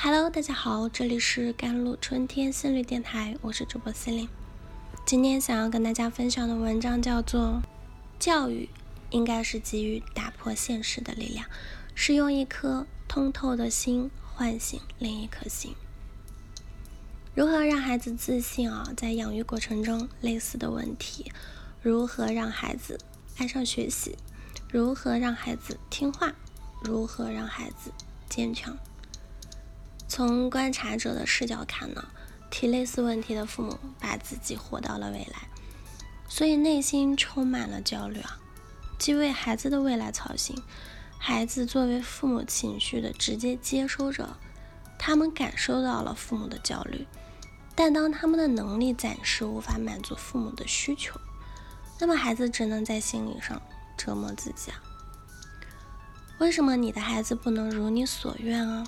Hello，大家好，这里是甘露春天心理电台，我是主播司令。今天想要跟大家分享的文章叫做《教育应该是给予打破现实的力量，是用一颗通透的心唤醒另一颗心》。如何让孩子自信啊？在养育过程中，类似的问题：如何让孩子爱上学习？如何让孩子听话？如何让孩子坚强？从观察者的视角看呢，提类似问题的父母把自己活到了未来，所以内心充满了焦虑啊，既为孩子的未来操心，孩子作为父母情绪的直接接收者，他们感受到了父母的焦虑，但当他们的能力暂时无法满足父母的需求，那么孩子只能在心理上折磨自己啊。为什么你的孩子不能如你所愿啊？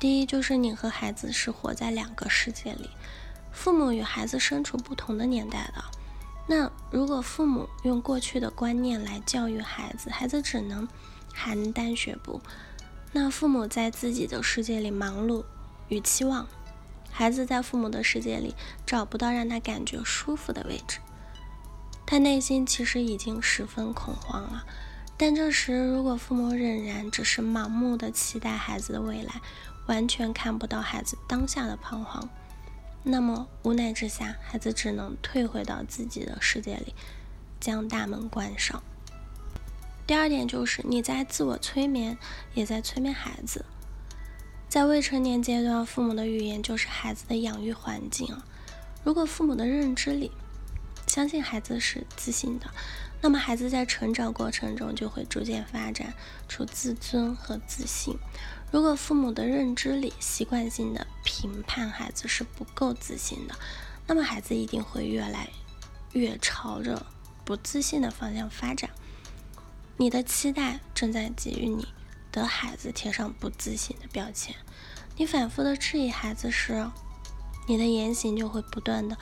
第一就是你和孩子是活在两个世界里，父母与孩子身处不同的年代的。那如果父母用过去的观念来教育孩子，孩子只能邯郸学步。那父母在自己的世界里忙碌与期望，孩子在父母的世界里找不到让他感觉舒服的位置，他内心其实已经十分恐慌了。但这时如果父母仍然只是盲目的期待孩子的未来，完全看不到孩子当下的彷徨，那么无奈之下，孩子只能退回到自己的世界里，将大门关上。第二点就是你在自我催眠，也在催眠孩子。在未成年阶段，父母的语言就是孩子的养育环境啊。如果父母的认知里相信孩子是自信的，那么孩子在成长过程中就会逐渐发展出自尊和自信。如果父母的认知里习惯性的评判孩子是不够自信的，那么孩子一定会越来越朝着不自信的方向发展。你的期待正在给予你的孩子贴上不自信的标签。你反复的质疑孩子时，你的言行就会不断的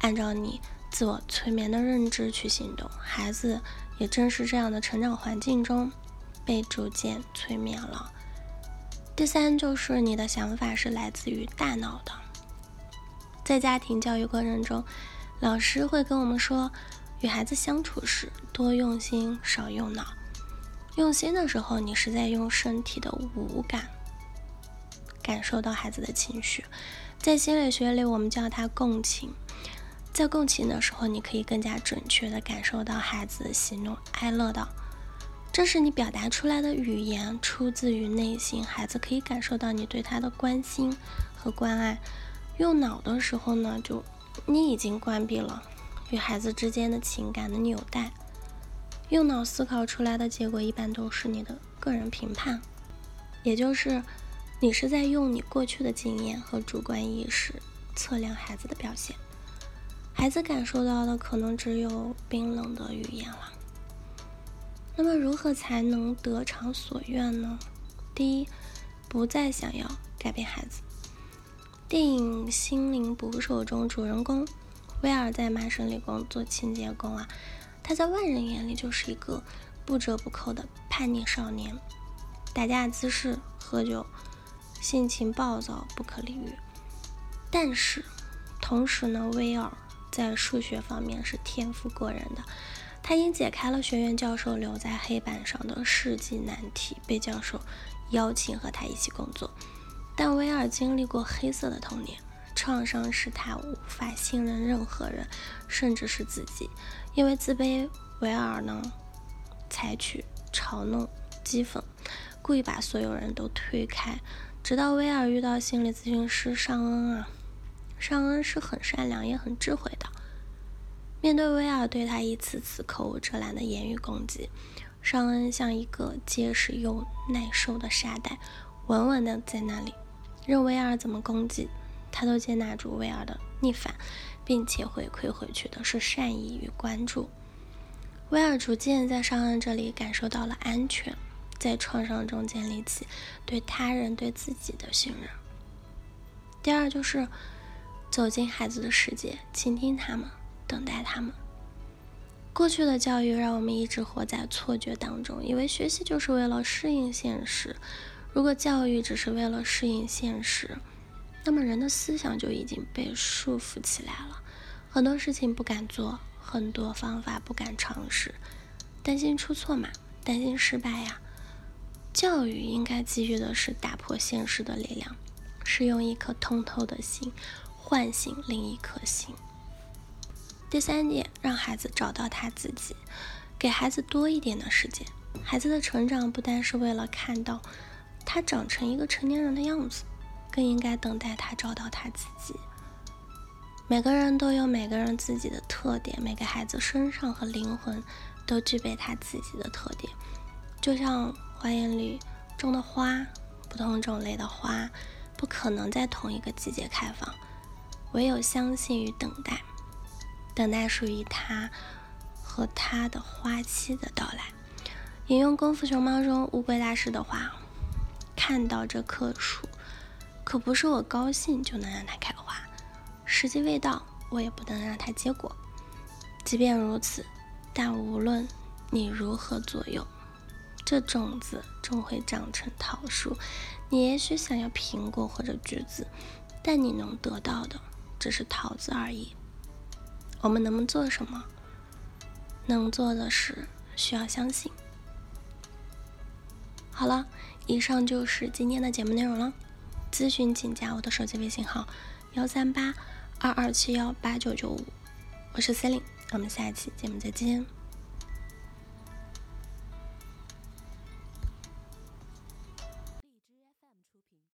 按照你自我催眠的认知去行动。孩子也正是这样的成长环境中被逐渐催眠了。第三就是你的想法是来自于大脑的，在家庭教育过程中，老师会跟我们说，与孩子相处时多用心少用脑。用心的时候，你是在用身体的五感感受到孩子的情绪，在心理学里我们叫它共情。在共情的时候，你可以更加准确的感受到孩子喜怒哀乐的。这是你表达出来的语言，出自于内心，孩子可以感受到你对他的关心和关爱。用脑的时候呢，就你已经关闭了与孩子之间的情感的纽带。用脑思考出来的结果，一般都是你的个人评判，也就是你是在用你过去的经验和主观意识测量孩子的表现。孩子感受到的可能只有冰冷的语言了。那么如何才能得偿所愿呢？第一，不再想要改变孩子。电影《心灵捕手》中，主人公威尔在麻省理工做清洁工啊，他在外人眼里就是一个不折不扣的叛逆少年，打架滋事、喝酒，性情暴躁，不可理喻。但是同时呢，威尔在数学方面是天赋过人的。他因解开了学院教授留在黑板上的世纪难题，被教授邀请和他一起工作。但威尔经历过黑色的童年，创伤使他无法信任任何人，甚至是自己。因为自卑，威尔呢采取嘲弄、讥讽，故意把所有人都推开。直到威尔遇到心理咨询师尚恩啊，尚恩是很善良也很智慧的。面对威尔对他一次次口无遮拦的言语攻击，尚恩像一个结实又耐受的沙袋，稳稳的在那里，任威尔怎么攻击，他都接纳住威尔的逆反，并且回馈回去的是善意与关注。威尔逐渐在尚恩这里感受到了安全，在创伤中建立起对他人、对自己的信任。第二就是走进孩子的世界，倾听他们。等待他们。过去的教育让我们一直活在错觉当中，以为学习就是为了适应现实。如果教育只是为了适应现实，那么人的思想就已经被束缚起来了，很多事情不敢做，很多方法不敢尝试，担心出错嘛，担心失败呀。教育应该给予的是打破现实的力量，是用一颗通透的心唤醒另一颗心。第三点，让孩子找到他自己，给孩子多一点的时间。孩子的成长不单是为了看到他长成一个成年人的样子。更应该等待他找到他自己。每个人都有每个人自己的特点，每个孩子身上和灵魂都具备他自己的特点。就像花园里种的花，不同种类的花不可能在同一个季节开放，唯有相信与等待，等待属于他和他的花期的到来。引用《功夫熊猫》中乌龟大师的话：“看到这棵树。”可不是我高兴就能让它开花，时机未到，我也不能让它结果。即便如此，但无论你如何左右，这种子终会长成桃树。你也许想要苹果或者橘子，但你能得到的只是桃子而已。我们能能做什么？能做的是需要相信。好了，以上就是今天的节目内容了。咨询请加我的手机微信号：幺三八二二七幺八九九五，我是 Celine，我们下一期节目再见。